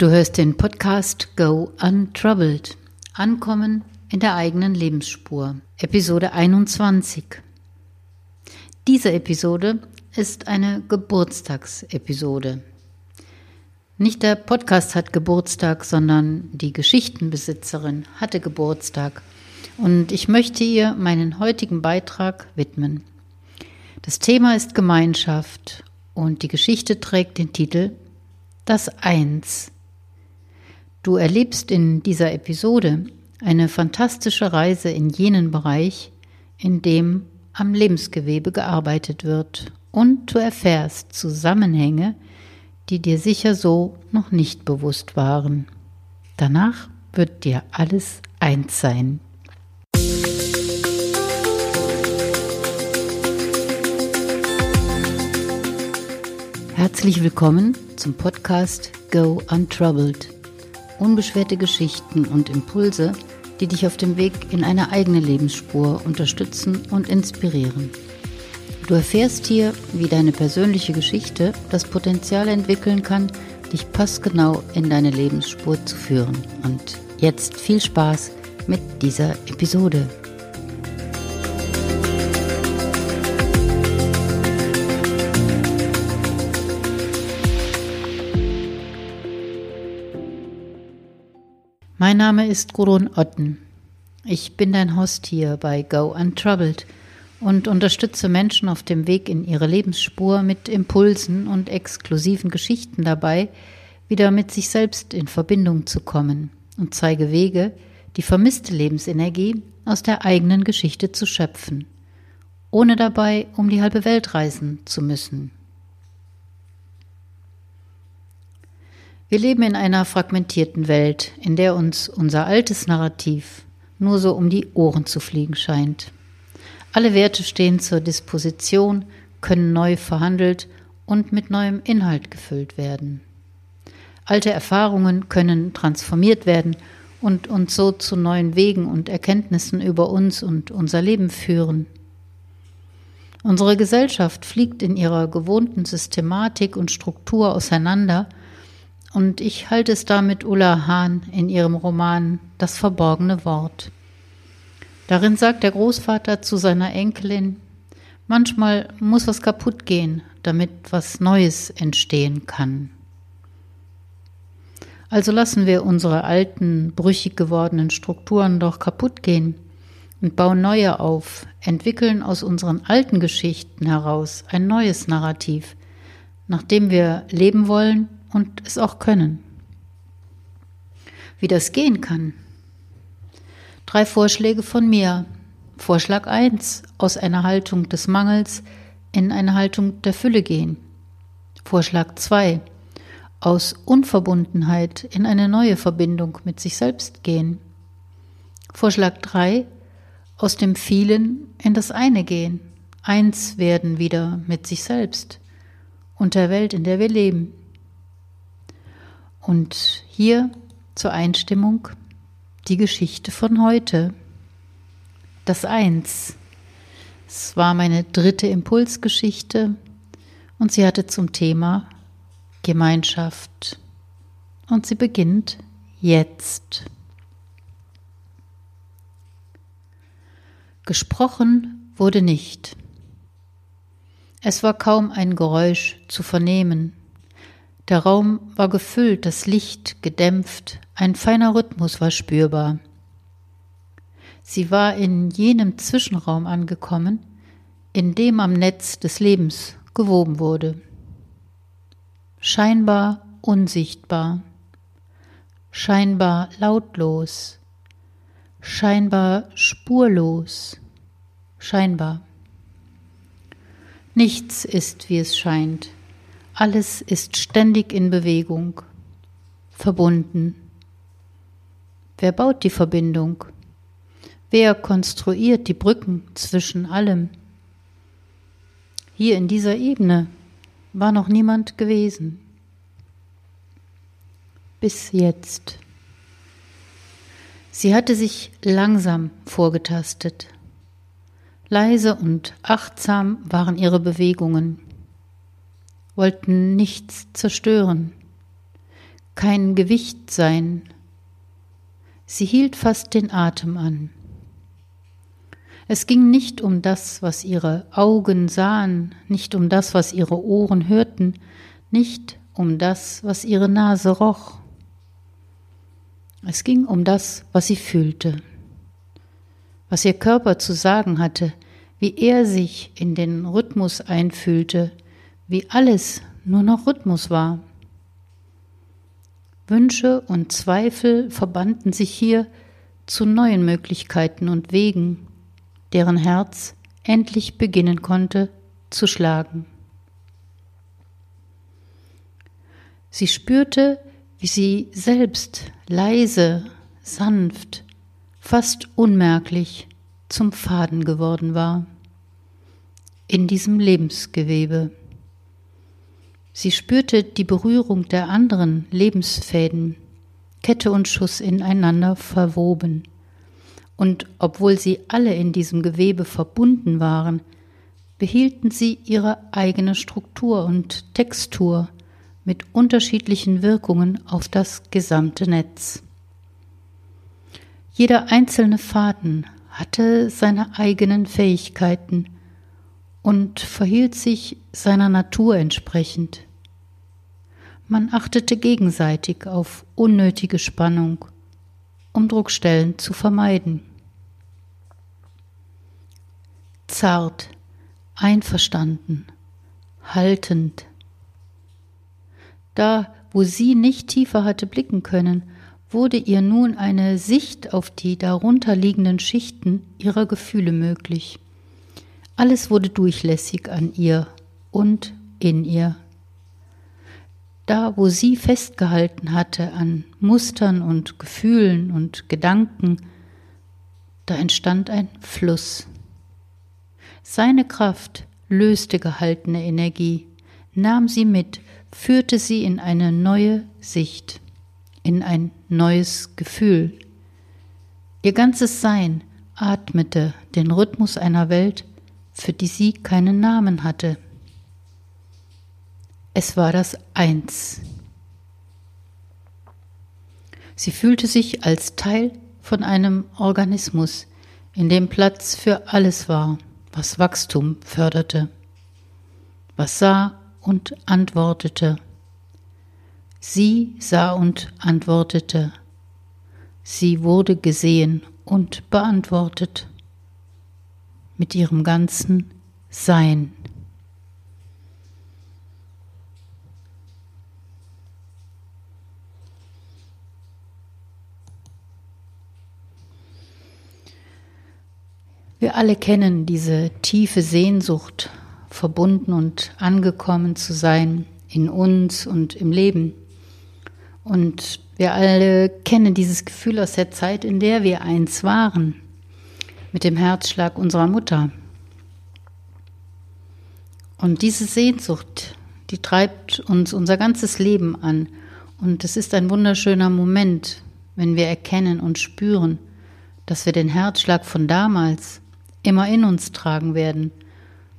Du hörst den Podcast Go Untroubled. Ankommen in der eigenen Lebensspur. Episode 21. Diese Episode ist eine Geburtstagsepisode. Nicht der Podcast hat Geburtstag, sondern die Geschichtenbesitzerin hatte Geburtstag. Und ich möchte ihr meinen heutigen Beitrag widmen. Das Thema ist Gemeinschaft und die Geschichte trägt den Titel Das Eins. Du erlebst in dieser Episode eine fantastische Reise in jenen Bereich, in dem am Lebensgewebe gearbeitet wird und du erfährst Zusammenhänge, die dir sicher so noch nicht bewusst waren. Danach wird dir alles eins sein. Herzlich willkommen zum Podcast Go Untroubled unbeschwerte Geschichten und Impulse, die dich auf dem Weg in eine eigene Lebensspur unterstützen und inspirieren. Du erfährst hier, wie deine persönliche Geschichte das Potenzial entwickeln kann, dich passgenau in deine Lebensspur zu führen. Und jetzt viel Spaß mit dieser Episode. Mein Name ist Gurun Otten. Ich bin dein Host hier bei Go Untroubled und unterstütze Menschen auf dem Weg in ihre Lebensspur mit Impulsen und exklusiven Geschichten dabei, wieder mit sich selbst in Verbindung zu kommen und zeige Wege, die vermisste Lebensenergie aus der eigenen Geschichte zu schöpfen, ohne dabei um die halbe Welt reisen zu müssen. Wir leben in einer fragmentierten Welt, in der uns unser altes Narrativ nur so um die Ohren zu fliegen scheint. Alle Werte stehen zur Disposition, können neu verhandelt und mit neuem Inhalt gefüllt werden. Alte Erfahrungen können transformiert werden und uns so zu neuen Wegen und Erkenntnissen über uns und unser Leben führen. Unsere Gesellschaft fliegt in ihrer gewohnten Systematik und Struktur auseinander und ich halte es da mit Ulla Hahn in ihrem Roman Das verborgene Wort. Darin sagt der Großvater zu seiner Enkelin, manchmal muss was kaputt gehen, damit was Neues entstehen kann. Also lassen wir unsere alten, brüchig gewordenen Strukturen doch kaputt gehen und bauen neue auf, entwickeln aus unseren alten Geschichten heraus ein neues Narrativ, nach dem wir leben wollen und es auch können. Wie das gehen kann. Drei Vorschläge von mir. Vorschlag 1. Aus einer Haltung des Mangels in eine Haltung der Fülle gehen. Vorschlag 2. Aus Unverbundenheit in eine neue Verbindung mit sich selbst gehen. Vorschlag 3. Aus dem vielen in das eine gehen. Eins werden wieder mit sich selbst und der Welt, in der wir leben. Und hier zur Einstimmung die Geschichte von heute. Das Eins. Es war meine dritte Impulsgeschichte und sie hatte zum Thema Gemeinschaft. Und sie beginnt jetzt. Gesprochen wurde nicht. Es war kaum ein Geräusch zu vernehmen. Der Raum war gefüllt, das Licht gedämpft, ein feiner Rhythmus war spürbar. Sie war in jenem Zwischenraum angekommen, in dem am Netz des Lebens gewoben wurde. Scheinbar unsichtbar, scheinbar lautlos, scheinbar spurlos, scheinbar. Nichts ist, wie es scheint. Alles ist ständig in Bewegung, verbunden. Wer baut die Verbindung? Wer konstruiert die Brücken zwischen allem? Hier in dieser Ebene war noch niemand gewesen. Bis jetzt. Sie hatte sich langsam vorgetastet. Leise und achtsam waren ihre Bewegungen wollten nichts zerstören. kein Gewicht sein. Sie hielt fast den Atem an. Es ging nicht um das, was ihre Augen sahen, nicht um das, was ihre Ohren hörten, nicht um das, was ihre Nase roch. Es ging um das, was sie fühlte, was ihr Körper zu sagen hatte, wie er sich in den Rhythmus einfühlte, wie alles nur noch Rhythmus war. Wünsche und Zweifel verbanden sich hier zu neuen Möglichkeiten und Wegen, deren Herz endlich beginnen konnte zu schlagen. Sie spürte, wie sie selbst leise, sanft, fast unmerklich zum Faden geworden war in diesem Lebensgewebe. Sie spürte die Berührung der anderen Lebensfäden, Kette und Schuss ineinander verwoben. Und obwohl sie alle in diesem Gewebe verbunden waren, behielten sie ihre eigene Struktur und Textur mit unterschiedlichen Wirkungen auf das gesamte Netz. Jeder einzelne Faden hatte seine eigenen Fähigkeiten und verhielt sich seiner Natur entsprechend. Man achtete gegenseitig auf unnötige Spannung, um Druckstellen zu vermeiden. Zart, einverstanden, haltend. Da, wo sie nicht tiefer hatte blicken können, wurde ihr nun eine Sicht auf die darunter liegenden Schichten ihrer Gefühle möglich. Alles wurde durchlässig an ihr und in ihr. Da, wo sie festgehalten hatte an Mustern und Gefühlen und Gedanken, da entstand ein Fluss. Seine Kraft löste gehaltene Energie, nahm sie mit, führte sie in eine neue Sicht, in ein neues Gefühl. Ihr ganzes Sein atmete den Rhythmus einer Welt, für die sie keinen Namen hatte. Es war das Eins. Sie fühlte sich als Teil von einem Organismus, in dem Platz für alles war, was Wachstum förderte, was sah und antwortete. Sie sah und antwortete. Sie wurde gesehen und beantwortet mit ihrem ganzen Sein. Wir alle kennen diese tiefe Sehnsucht, verbunden und angekommen zu sein in uns und im Leben. Und wir alle kennen dieses Gefühl aus der Zeit, in der wir eins waren mit dem Herzschlag unserer Mutter. Und diese Sehnsucht, die treibt uns unser ganzes Leben an. Und es ist ein wunderschöner Moment, wenn wir erkennen und spüren, dass wir den Herzschlag von damals immer in uns tragen werden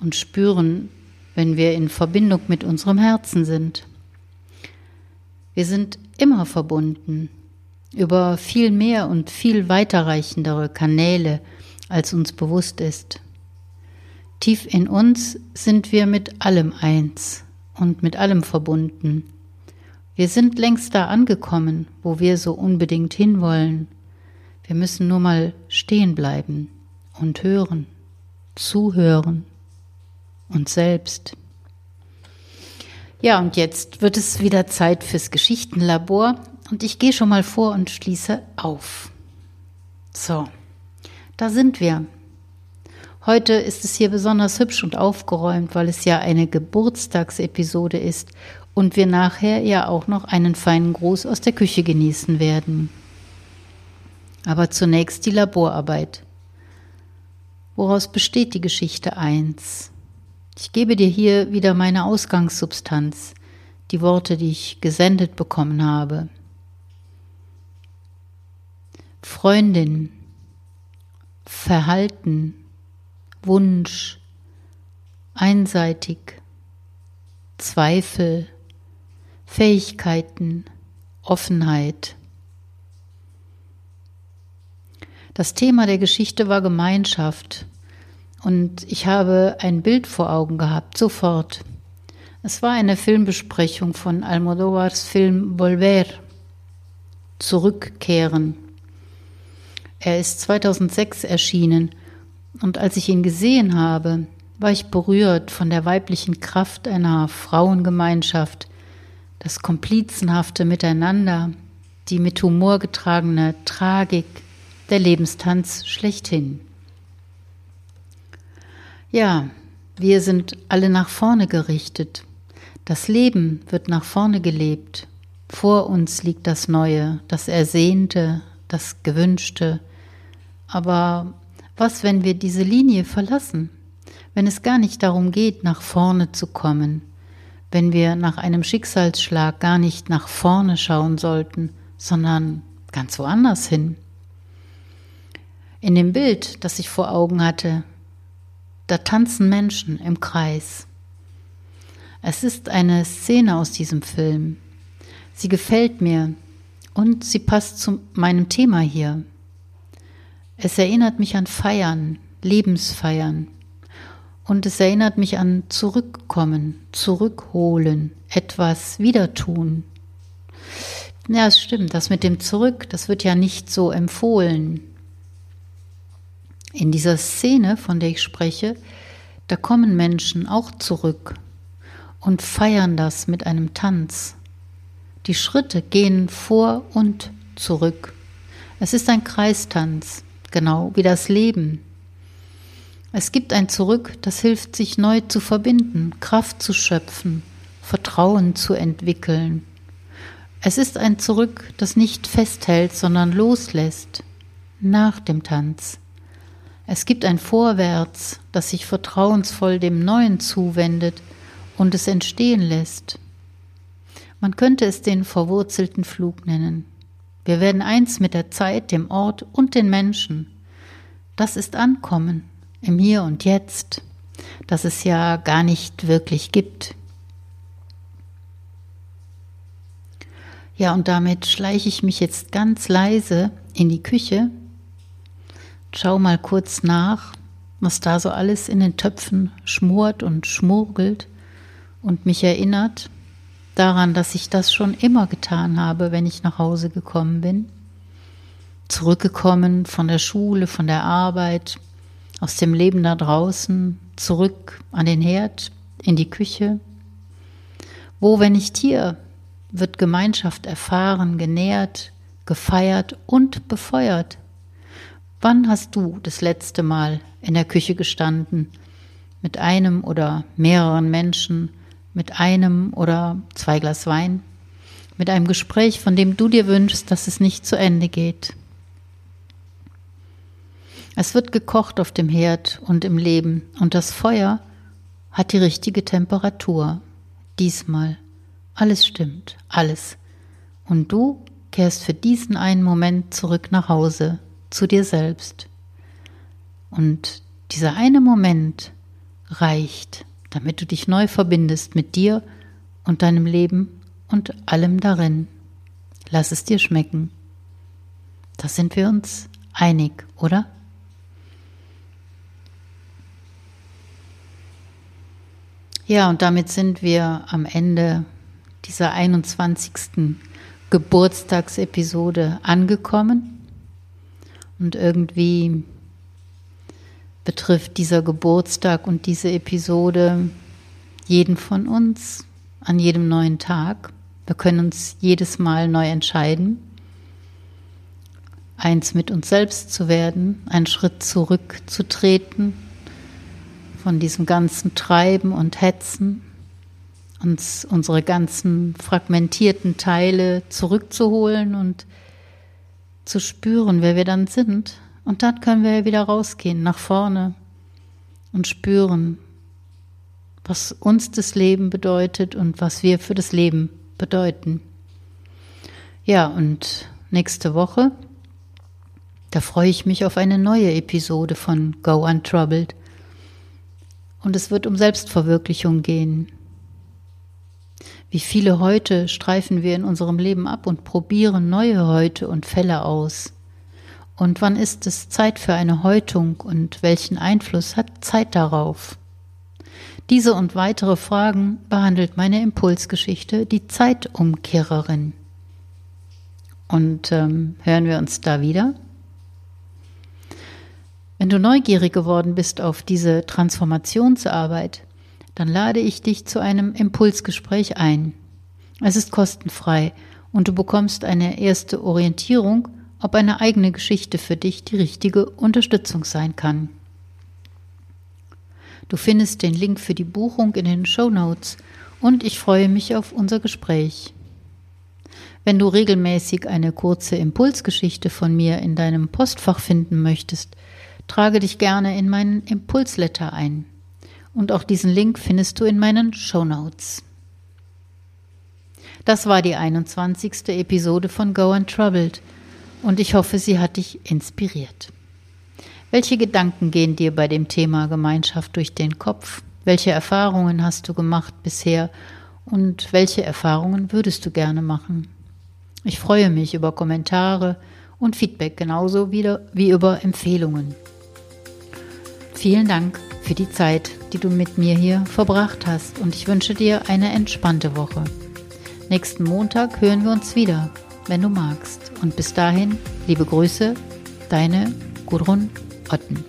und spüren, wenn wir in Verbindung mit unserem Herzen sind. Wir sind immer verbunden über viel mehr und viel weiterreichendere Kanäle, als uns bewusst ist. Tief in uns sind wir mit allem eins und mit allem verbunden. Wir sind längst da angekommen, wo wir so unbedingt hinwollen. Wir müssen nur mal stehen bleiben und hören, zuhören, uns selbst. Ja, und jetzt wird es wieder Zeit fürs Geschichtenlabor und ich gehe schon mal vor und schließe auf. So. Da sind wir. Heute ist es hier besonders hübsch und aufgeräumt, weil es ja eine Geburtstagsepisode ist und wir nachher ja auch noch einen feinen Gruß aus der Küche genießen werden. Aber zunächst die Laborarbeit. Woraus besteht die Geschichte 1? Ich gebe dir hier wieder meine Ausgangssubstanz, die Worte, die ich gesendet bekommen habe. Freundin, Verhalten, Wunsch, einseitig, Zweifel, Fähigkeiten, Offenheit. Das Thema der Geschichte war Gemeinschaft und ich habe ein Bild vor Augen gehabt, sofort. Es war eine Filmbesprechung von Almodovars Film Volver, Zurückkehren. Er ist 2006 erschienen und als ich ihn gesehen habe, war ich berührt von der weiblichen Kraft einer Frauengemeinschaft, das komplizenhafte Miteinander, die mit Humor getragene Tragik, der Lebenstanz schlechthin. Ja, wir sind alle nach vorne gerichtet. Das Leben wird nach vorne gelebt. Vor uns liegt das Neue, das Ersehnte, das Gewünschte. Aber was, wenn wir diese Linie verlassen? Wenn es gar nicht darum geht, nach vorne zu kommen? Wenn wir nach einem Schicksalsschlag gar nicht nach vorne schauen sollten, sondern ganz woanders hin? In dem Bild, das ich vor Augen hatte, da tanzen Menschen im Kreis. Es ist eine Szene aus diesem Film. Sie gefällt mir und sie passt zu meinem Thema hier. Es erinnert mich an Feiern, Lebensfeiern. Und es erinnert mich an Zurückkommen, Zurückholen, etwas wieder tun. Ja, es stimmt, das mit dem Zurück, das wird ja nicht so empfohlen. In dieser Szene, von der ich spreche, da kommen Menschen auch zurück und feiern das mit einem Tanz. Die Schritte gehen vor und zurück. Es ist ein Kreistanz, genau wie das Leben. Es gibt ein Zurück, das hilft, sich neu zu verbinden, Kraft zu schöpfen, Vertrauen zu entwickeln. Es ist ein Zurück, das nicht festhält, sondern loslässt, nach dem Tanz. Es gibt ein Vorwärts, das sich vertrauensvoll dem Neuen zuwendet und es entstehen lässt. Man könnte es den verwurzelten Flug nennen. Wir werden eins mit der Zeit, dem Ort und den Menschen. Das ist Ankommen im Hier und Jetzt, das es ja gar nicht wirklich gibt. Ja, und damit schleiche ich mich jetzt ganz leise in die Küche schau mal kurz nach, was da so alles in den Töpfen schmort und schmurgelt und mich erinnert daran, dass ich das schon immer getan habe, wenn ich nach Hause gekommen bin. Zurückgekommen von der Schule, von der Arbeit, aus dem Leben da draußen, zurück an den Herd, in die Küche. Wo, wenn nicht hier, wird Gemeinschaft erfahren, genährt, gefeiert und befeuert. Wann hast du das letzte Mal in der Küche gestanden, mit einem oder mehreren Menschen, mit einem oder zwei Glas Wein, mit einem Gespräch, von dem du dir wünschst, dass es nicht zu Ende geht? Es wird gekocht auf dem Herd und im Leben, und das Feuer hat die richtige Temperatur. Diesmal. Alles stimmt, alles. Und du kehrst für diesen einen Moment zurück nach Hause zu dir selbst. Und dieser eine Moment reicht, damit du dich neu verbindest mit dir und deinem Leben und allem darin. Lass es dir schmecken. Da sind wir uns einig, oder? Ja, und damit sind wir am Ende dieser 21. Geburtstagsepisode angekommen. Und irgendwie betrifft dieser Geburtstag und diese Episode jeden von uns an jedem neuen Tag. Wir können uns jedes Mal neu entscheiden, eins mit uns selbst zu werden, einen Schritt zurückzutreten von diesem ganzen Treiben und Hetzen, uns unsere ganzen fragmentierten Teile zurückzuholen und zu spüren, wer wir dann sind. Und dann können wir wieder rausgehen, nach vorne und spüren, was uns das Leben bedeutet und was wir für das Leben bedeuten. Ja, und nächste Woche, da freue ich mich auf eine neue Episode von Go Untroubled. Und es wird um Selbstverwirklichung gehen. Wie viele Heute streifen wir in unserem Leben ab und probieren neue Heute und Fälle aus? Und wann ist es Zeit für eine Häutung und welchen Einfluss hat Zeit darauf? Diese und weitere Fragen behandelt meine Impulsgeschichte, die Zeitumkehrerin. Und ähm, hören wir uns da wieder? Wenn du neugierig geworden bist auf diese Transformationsarbeit, dann lade ich dich zu einem Impulsgespräch ein. Es ist kostenfrei und du bekommst eine erste Orientierung, ob eine eigene Geschichte für dich die richtige Unterstützung sein kann. Du findest den Link für die Buchung in den Show Notes und ich freue mich auf unser Gespräch. Wenn du regelmäßig eine kurze Impulsgeschichte von mir in deinem Postfach finden möchtest, trage dich gerne in meinen Impulsletter ein. Und auch diesen Link findest du in meinen Show Notes. Das war die 21. Episode von Go Untroubled und ich hoffe, sie hat dich inspiriert. Welche Gedanken gehen dir bei dem Thema Gemeinschaft durch den Kopf? Welche Erfahrungen hast du gemacht bisher und welche Erfahrungen würdest du gerne machen? Ich freue mich über Kommentare und Feedback genauso wieder wie über Empfehlungen. Vielen Dank für die Zeit, die du mit mir hier verbracht hast und ich wünsche dir eine entspannte Woche. Nächsten Montag hören wir uns wieder, wenn du magst. Und bis dahin, liebe Grüße, deine Gudrun Otten.